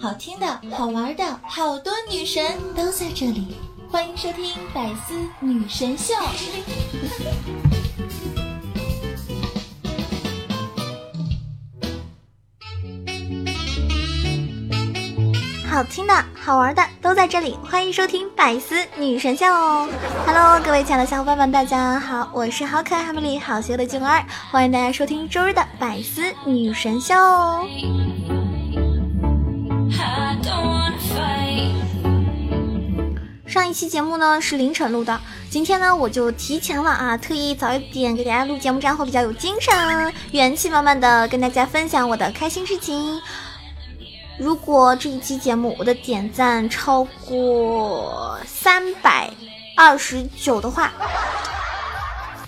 好听的、好玩的，好多女神都在这里，欢迎收听《百思女神秀》。好听的、好玩的都在这里，欢迎收听《百思女神秀》。Hello，各位亲爱的小伙伴们，大家好，我是好可爱、好美丽、好邪恶的静儿，欢迎大家收听周日的《百思女神秀》。上一期节目呢是凌晨录的，今天呢我就提前了啊，特意早一点给大家录节目，这样会比较有精神、元气满满的跟大家分享我的开心事情。如果这一期节目我的点赞超过三百二十九的话，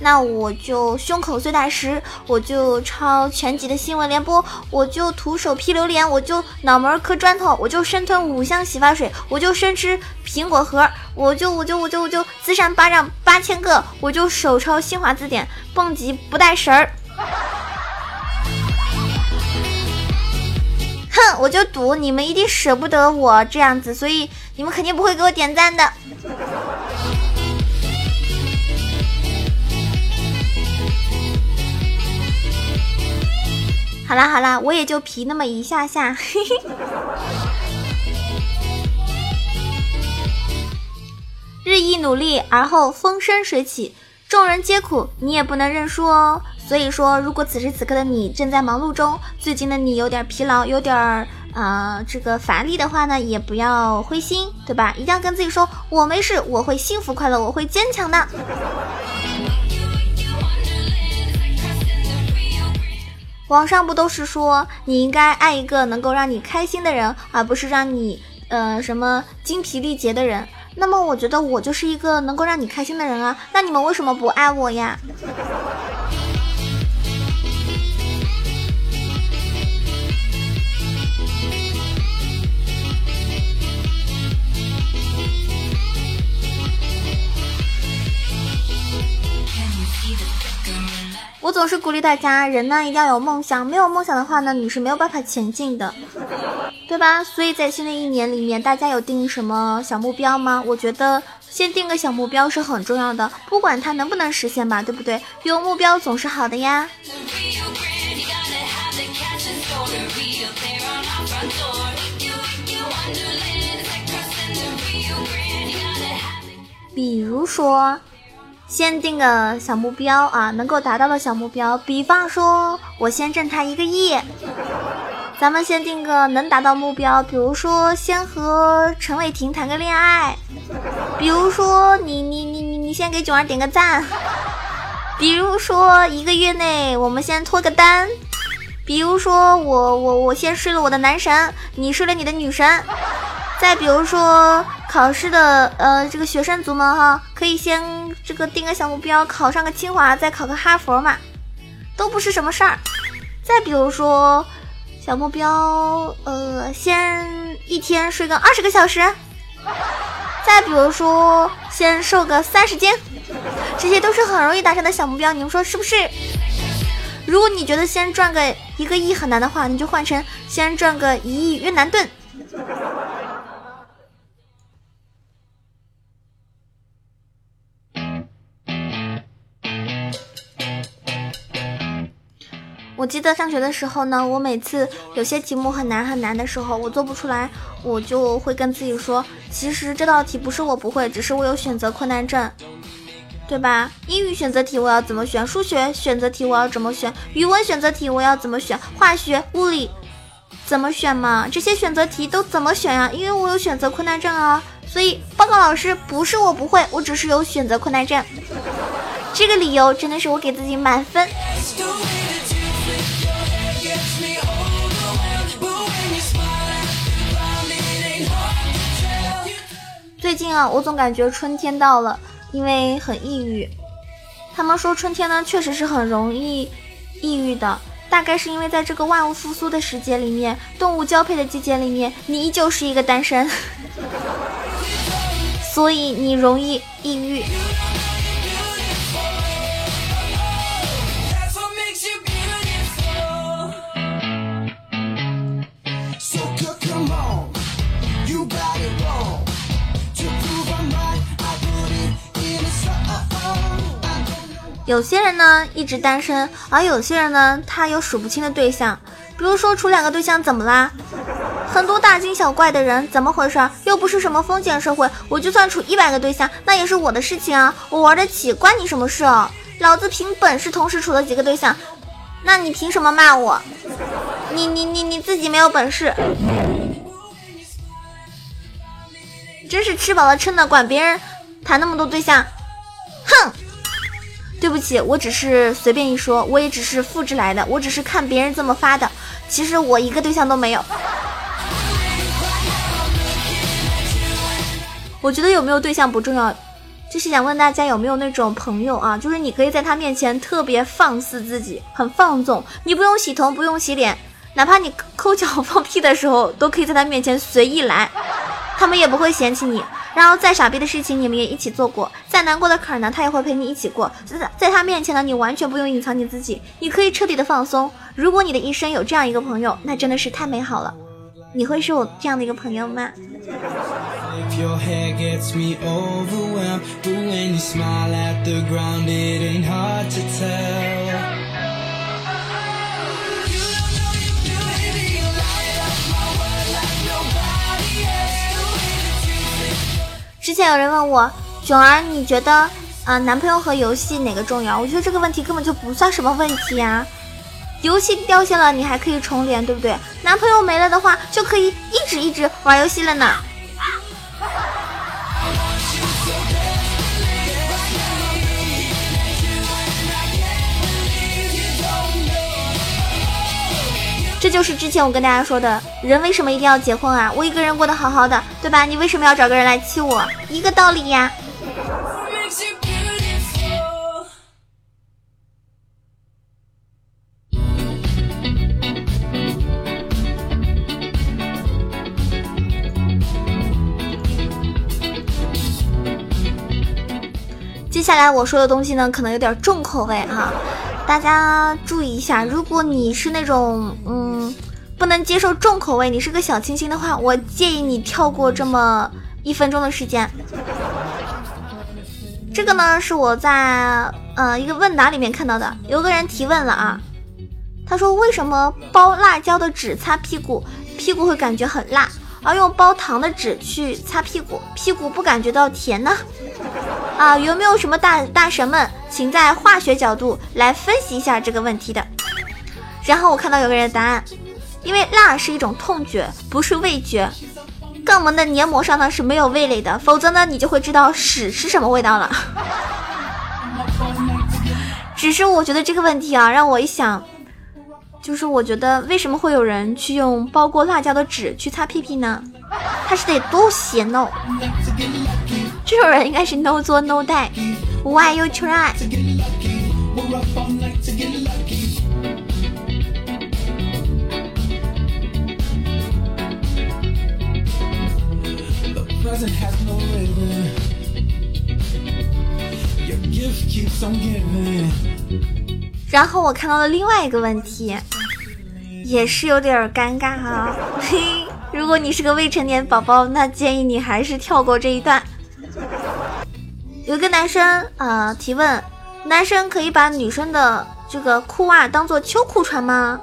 那我就胸口碎大石，我就抄全集的新闻联播，我就徒手劈榴莲，我就脑门磕砖头，我就生吞五箱洗发水，我就生吃苹果核，我就我就我就我就自扇巴掌八千个，我就手抄新华字典，蹦极不带绳儿。哼，我就赌你们一定舍不得我这样子，所以你们肯定不会给我点赞的。好啦好啦，我也就皮那么一下下。嘿嘿。日益努力，而后风生水起，众人皆苦，你也不能认输哦。所以说，如果此时此刻的你正在忙碌中，最近的你有点疲劳，有点啊这个乏力的话呢，也不要灰心，对吧？一定要跟自己说，我没事，我会幸福快乐，我会坚强的。网上不都是说，你应该爱一个能够让你开心的人，而不是让你呃什么精疲力竭的人。那么我觉得我就是一个能够让你开心的人啊，那你们为什么不爱我呀？我总是鼓励大家，人呢一定要有梦想，没有梦想的话呢，你是没有办法前进的，对吧？所以在新的一年里面，大家有定什么小目标吗？我觉得先定个小目标是很重要的，不管它能不能实现吧，对不对？有目标总是好的呀。比如说。先定个小目标啊，能够达到的小目标，比方说我先挣他一个亿。咱们先定个能达到目标，比如说先和陈伟霆谈个恋爱，比如说你你你你你先给囧儿点个赞，比如说一个月内我们先脱个单，比如说我我我先睡了我的男神，你睡了你的女神。再比如说考试的呃这个学生族们哈，可以先这个定个小目标，考上个清华，再考个哈佛嘛，都不是什么事儿。再比如说小目标，呃，先一天睡个二十个小时。再比如说先瘦个三十斤，这些都是很容易达成的小目标，你们说是不是？如果你觉得先赚个一个亿很难的话，你就换成先赚个一亿越南盾。我记得上学的时候呢，我每次有些题目很难很难的时候，我做不出来，我就会跟自己说，其实这道题不是我不会，只是我有选择困难症，对吧？英语选择题我要怎么选？数学选择题我要怎么选？语文选择题我要怎么选？化学、物理怎么选嘛？这些选择题都怎么选呀？因为我有选择困难症啊，所以报告老师不是我不会，我只是有选择困难症。这个理由真的是我给自己满分。最近啊，我总感觉春天到了，因为很抑郁。他们说春天呢，确实是很容易抑郁的，大概是因为在这个万物复苏的时节里面，动物交配的季节里面，你依旧是一个单身，所以你容易抑郁。有些人呢一直单身，而有些人呢他有数不清的对象。比如说处两个对象怎么啦？很多大惊小怪的人怎么回事？又不是什么封建社会，我就算处一百个对象，那也是我的事情啊，我玩得起，关你什么事？老子凭本事同时处了几个对象，那你凭什么骂我？你你你你自己没有本事，真是吃饱了撑的，管别人谈那么多对象，哼！对不起，我只是随便一说，我也只是复制来的，我只是看别人这么发的。其实我一个对象都没有。我觉得有没有对象不重要，就是想问大家有没有那种朋友啊，就是你可以在他面前特别放肆自己，很放纵，你不用洗头，不用洗脸，哪怕你抠脚放屁的时候，都可以在他面前随意来，他们也不会嫌弃你。然后再傻逼的事情你们也一起做过，再难过的坎儿呢他也会陪你一起过。在在他面前呢，你完全不用隐藏你自己，你可以彻底的放松。如果你的一生有这样一个朋友，那真的是太美好了。你会是我这样的一个朋友吗？之前有人问我，囧儿，你觉得啊，男朋友和游戏哪个重要？我觉得这个问题根本就不算什么问题呀。游戏掉线了，你还可以重连，对不对？男朋友没了的话，就可以一直一直玩游戏了呢。这就是之前我跟大家说的，人为什么一定要结婚啊？我一个人过得好好的，对吧？你为什么要找个人来气我？一个道理呀。接下来我说的东西呢，可能有点重口味哈。大家注意一下，如果你是那种嗯不能接受重口味，你是个小清新的话，我建议你跳过这么一分钟的时间。这个呢是我在呃一个问答里面看到的，有个人提问了啊，他说为什么包辣椒的纸擦屁股，屁股会感觉很辣，而用包糖的纸去擦屁股，屁股不感觉到甜呢？啊，有没有什么大大神们，请在化学角度来分析一下这个问题的？然后我看到有个人的答案，因为辣是一种痛觉，不是味觉，肛门的黏膜上呢是没有味蕾的，否则呢你就会知道屎是什么味道了。只是我觉得这个问题啊，让我一想，就是我觉得为什么会有人去用包过辣椒的纸去擦屁屁呢？他是得多咸哦。这种人应该是 no 作 no die。Why you try？然后我看到了另外一个问题，也是有点尴尬哈。嘿，如果你是个未成年宝宝，那建议你还是跳过这一段。有一个男生啊提问：男生可以把女生的这个裤袜当做秋裤穿吗？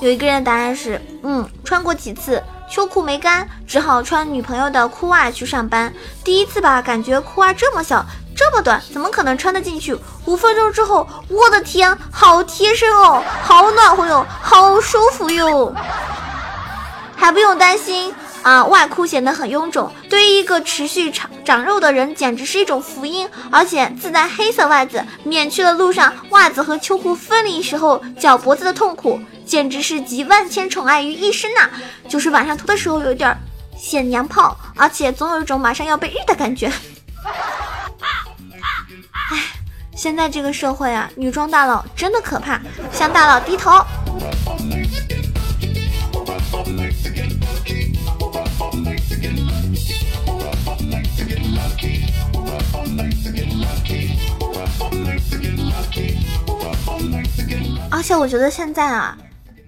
有一个人的答案是：嗯，穿过几次，秋裤没干，只好穿女朋友的裤袜去上班。第一次吧，感觉裤袜这么小，这么短，怎么可能穿得进去？五分钟之后，我的天，好贴身哦，好暖和哟，好舒服哟，还不用担心。啊，外裤显得很臃肿，对于一个持续长长肉的人，简直是一种福音。而且自带黑色袜子，免去了路上袜子和秋裤分离时候脚脖子的痛苦，简直是集万千宠爱于一身呐！就是晚上涂的时候有点显娘炮，而且总有一种马上要被日的感觉。哎，现在这个社会啊，女装大佬真的可怕，向大佬低头。而且我觉得现在啊，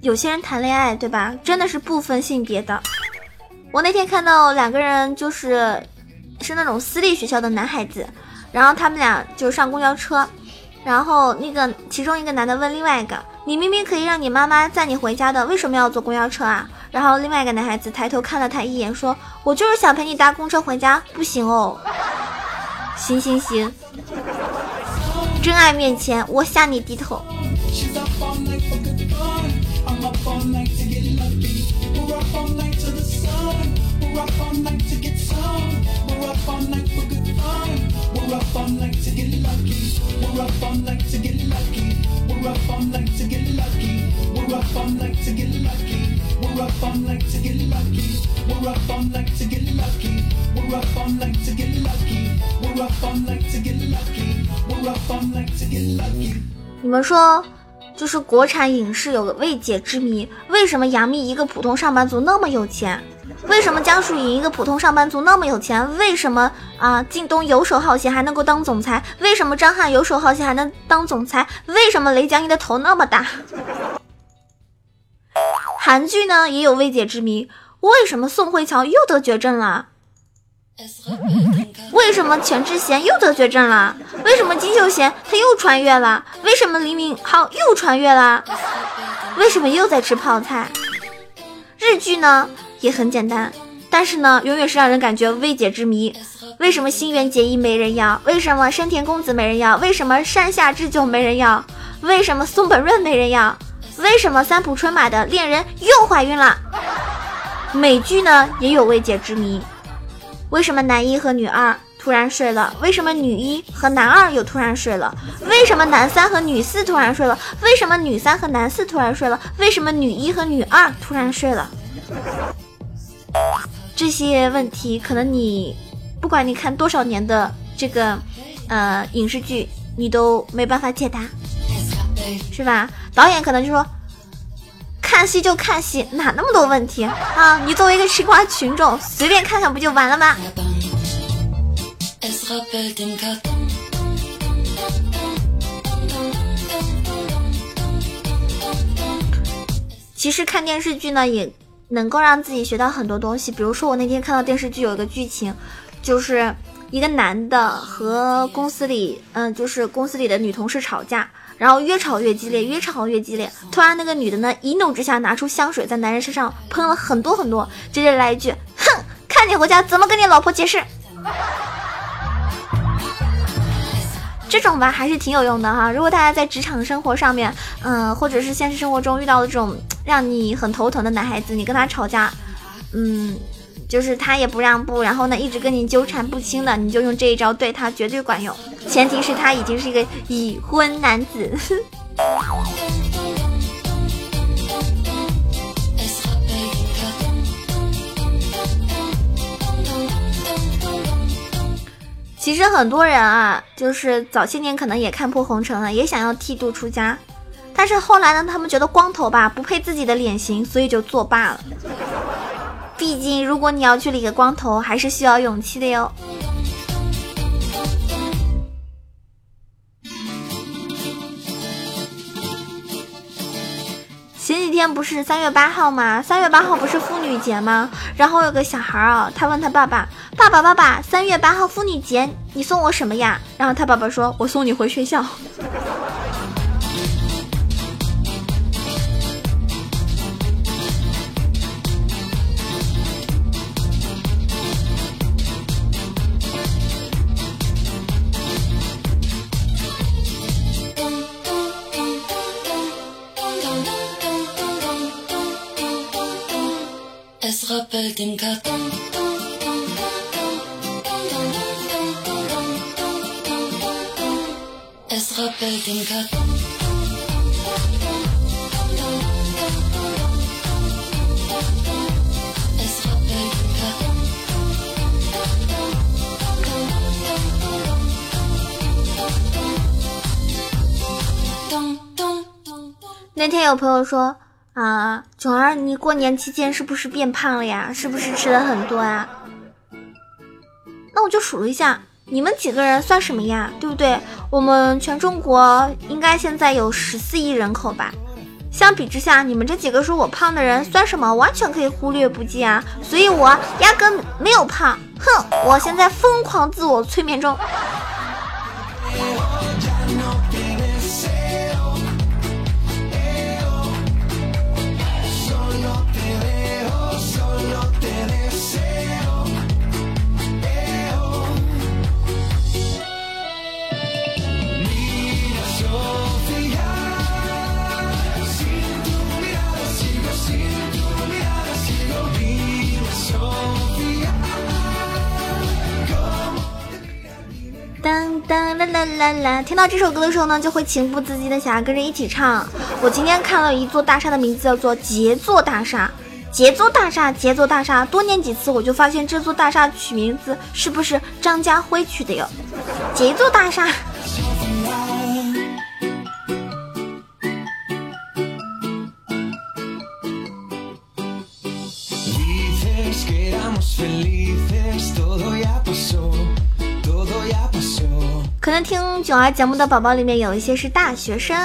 有些人谈恋爱，对吧？真的是不分性别的。我那天看到两个人，就是是那种私立学校的男孩子，然后他们俩就上公交车，然后那个其中一个男的问另外一个：“你明明可以让你妈妈载你回家的，为什么要坐公交车啊？”然后另外一个男孩子抬头看了他一眼，说：“我就是想陪你搭公车回家，不行哦。”行行行，真爱面前我向你低头。你们说，就是国产影视有个未解之谜，为什么杨幂一个普通上班族那么有钱？为什么江疏影一个普通上班族那么有钱？为什么啊靳东游手好闲还能够当总裁？为什么张翰游手好闲还能当总裁？为什么雷佳音的头那么大？韩剧呢也有未解之谜，为什么宋慧乔又得绝症了？为什么全智贤又得绝症了？为什么金秀贤他又穿越了？为什么李敏镐又穿越了？为什么又在吃泡菜？日剧呢也很简单，但是呢永远是让人感觉未解之谜。为什么新垣结衣没人要？为什么山田公子没人要？为什么山下智久没人要？为什么松本润没人要？为什么三浦春马的恋人又怀孕了？美剧呢也有未解之谜。为什么男一和女二突然睡了？为什么女一和男二又突然睡了？为什么男三和女四突然睡了？为什么女三和男四突然睡了？为什么女一和女二突然睡了？这些问题可能你不管你看多少年的这个呃影视剧，你都没办法解答，是吧？导演可能就说。看戏就看戏，哪那么多问题啊？你作为一个吃瓜群众，随便看看不就完了吗？其实看电视剧呢，也能够让自己学到很多东西。比如说，我那天看到电视剧有一个剧情，就是一个男的和公司里，嗯，就是公司里的女同事吵架。然后越吵越激烈，越吵越激烈。突然，那个女的呢，一怒之下拿出香水，在男人身上喷了很多很多，直接来一句：“哼，看你回家怎么跟你老婆解释。”这种吧，还是挺有用的哈。如果大家在职场生活上面，嗯，或者是现实生活中遇到的这种让你很头疼的男孩子，你跟他吵架，嗯。就是他也不让步，然后呢一直跟你纠缠不清的，你就用这一招对他绝对管用。前提是他已经是一个已婚男子。其实很多人啊，就是早些年可能也看破红尘了，也想要剃度出家，但是后来呢，他们觉得光头吧不配自己的脸型，所以就作罢了。毕竟，如果你要去理个光头，还是需要勇气的哟。不是三月八号吗？三月八号不是妇女节吗？然后有个小孩啊，他问他爸爸：“爸爸，爸爸，三月八号妇女节，你送我什么呀？”然后他爸爸说：“我送你回学校。”那天有朋友说。啊，囧儿，你过年期间是不是变胖了呀？是不是吃的很多啊？那我就数了一下，你们几个人算什么呀？对不对？我们全中国应该现在有十四亿人口吧？相比之下，你们这几个说我胖的人算什么？完全可以忽略不计啊！所以我压根没有胖。哼，我现在疯狂自我催眠中。听到这首歌的时候呢，就会情不自禁的想要跟着一起唱。我今天看了一座大厦的名字叫做杰作大厦，杰作大厦，杰作大厦。多念几次，我就发现这座大厦取名字是不是张家辉取的哟？杰作大厦。可能听九儿节目的宝宝里面有一些是大学生，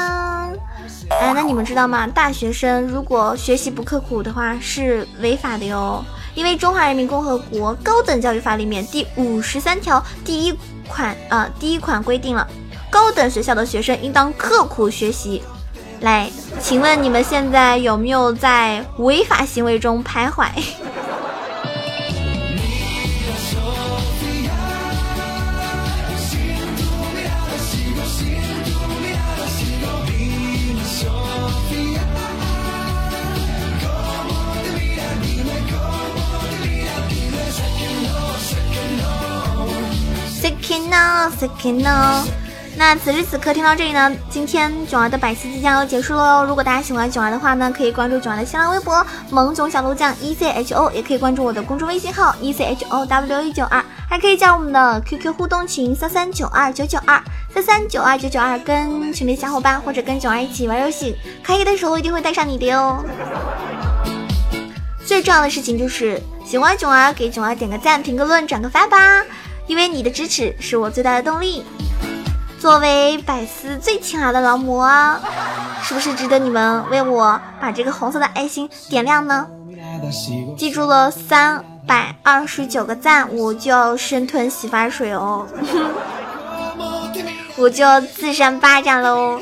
哎，那你们知道吗？大学生如果学习不刻苦的话是违法的哟，因为《中华人民共和国高等教育法》里面第五十三条第一款啊第一款规定了，高等学校的学生应当刻苦学习。来，请问你们现在有没有在违法行为中徘徊？second no，那此时此刻听到这里呢，今天囧儿的百思即将要结束喽。如果大家喜欢囧儿的话呢，可以关注囧儿的新浪微博萌囧小鹿酱 E C H O，也可以关注我的公众微信号 E C H O W 一九二，还可以加我们的 QQ 互动群三三九二九九二三三九二九九二，跟群里小伙伴或者跟囧儿一起玩游戏，开黑的时候一定会带上你的哟。最重要的事情就是喜欢囧儿，给囧儿点个赞、评个论、转个发吧。因为你的支持是我最大的动力。作为百思最勤劳的劳模啊，是不是值得你们为我把这个红色的爱心点亮呢？记住了，三百二十九个赞，我就要生吞洗发水哦，我就自扇巴掌喽。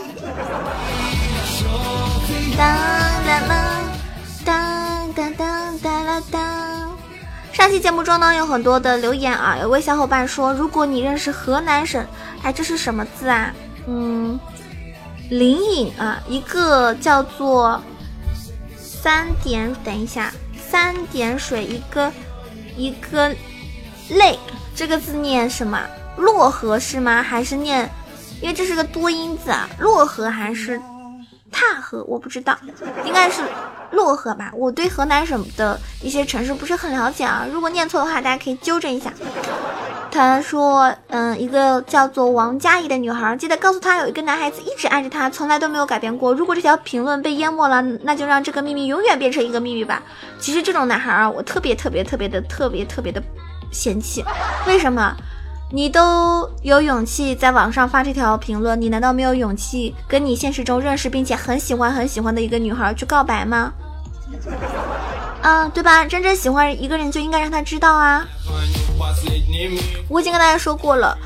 上期节目中呢，有很多的留言啊，有位小伙伴说，如果你认识河南省，哎，这是什么字啊？嗯，灵隐啊，一个叫做三点，等一下，三点水，一个一个泪，这个字念什么？漯河是吗？还是念？因为这是个多音字啊，漯河还是？踏河我不知道，应该是漯河吧。我对河南省的一些城市不是很了解啊，如果念错的话，大家可以纠正一下。他说，嗯，一个叫做王佳怡的女孩，记得告诉她，有一个男孩子一直爱着她，从来都没有改变过。如果这条评论被淹没了，那就让这个秘密永远变成一个秘密吧。其实这种男孩啊，我特别特别特别的特别特别的嫌弃，为什么？你都有勇气在网上发这条评论，你难道没有勇气跟你现实中认识并且很喜欢很喜欢的一个女孩去告白吗？啊，对吧？真正喜欢一个人就应该让他知道啊！我已经跟大家说过了，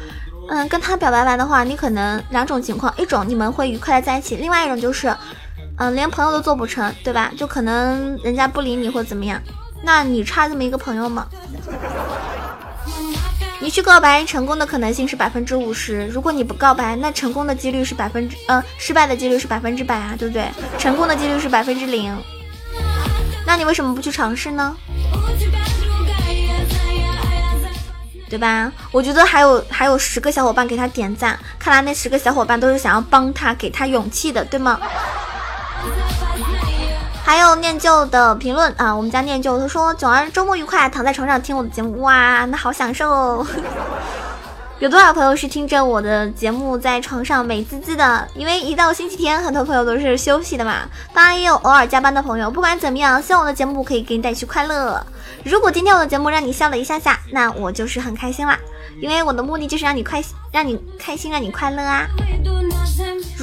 嗯，跟他表白完的话，你可能两种情况，一种你们会愉快的在一起，另外一种就是，嗯，连朋友都做不成，对吧？就可能人家不理你或怎么样，那你差这么一个朋友吗？你去告白成功的可能性是百分之五十，如果你不告白，那成功的几率是百分之，嗯，失败的几率是百分之百啊，对不对？成功的几率是百分之零，那你为什么不去尝试呢？对吧？我觉得还有还有十个小伙伴给他点赞，看来那十个小伙伴都是想要帮他，给他勇气的，对吗？还有念旧的评论啊，我们家念旧他说：“九儿周末愉快，躺在床上听我的节目，哇，那好享受哦。”有多少朋友是听着我的节目在床上美滋滋的？因为一到星期天，很多朋友都是休息的嘛。当然也有偶尔加班的朋友。不管怎么样，希望我的节目可以给你带去快乐。如果今天我的节目让你笑了一下下，那我就是很开心啦。因为我的目的就是让你快，让你开心，让你快乐啊。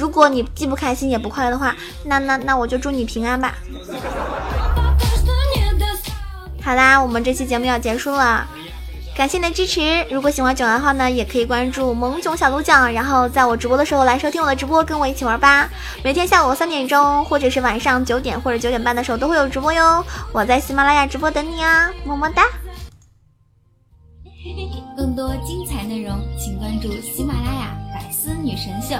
如果你既不开心也不快乐的话，那那那我就祝你平安吧。好啦，我们这期节目要结束了，感谢你的支持。如果喜欢九的话呢，也可以关注萌囧小鹿酱，然后在我直播的时候来收听我的直播，跟我一起玩吧。每天下午三点钟，或者是晚上九点或者九点半的时候都会有直播哟。我在喜马拉雅直播等你啊，么么哒。更多精彩内容，请关注喜马拉雅百思女神秀。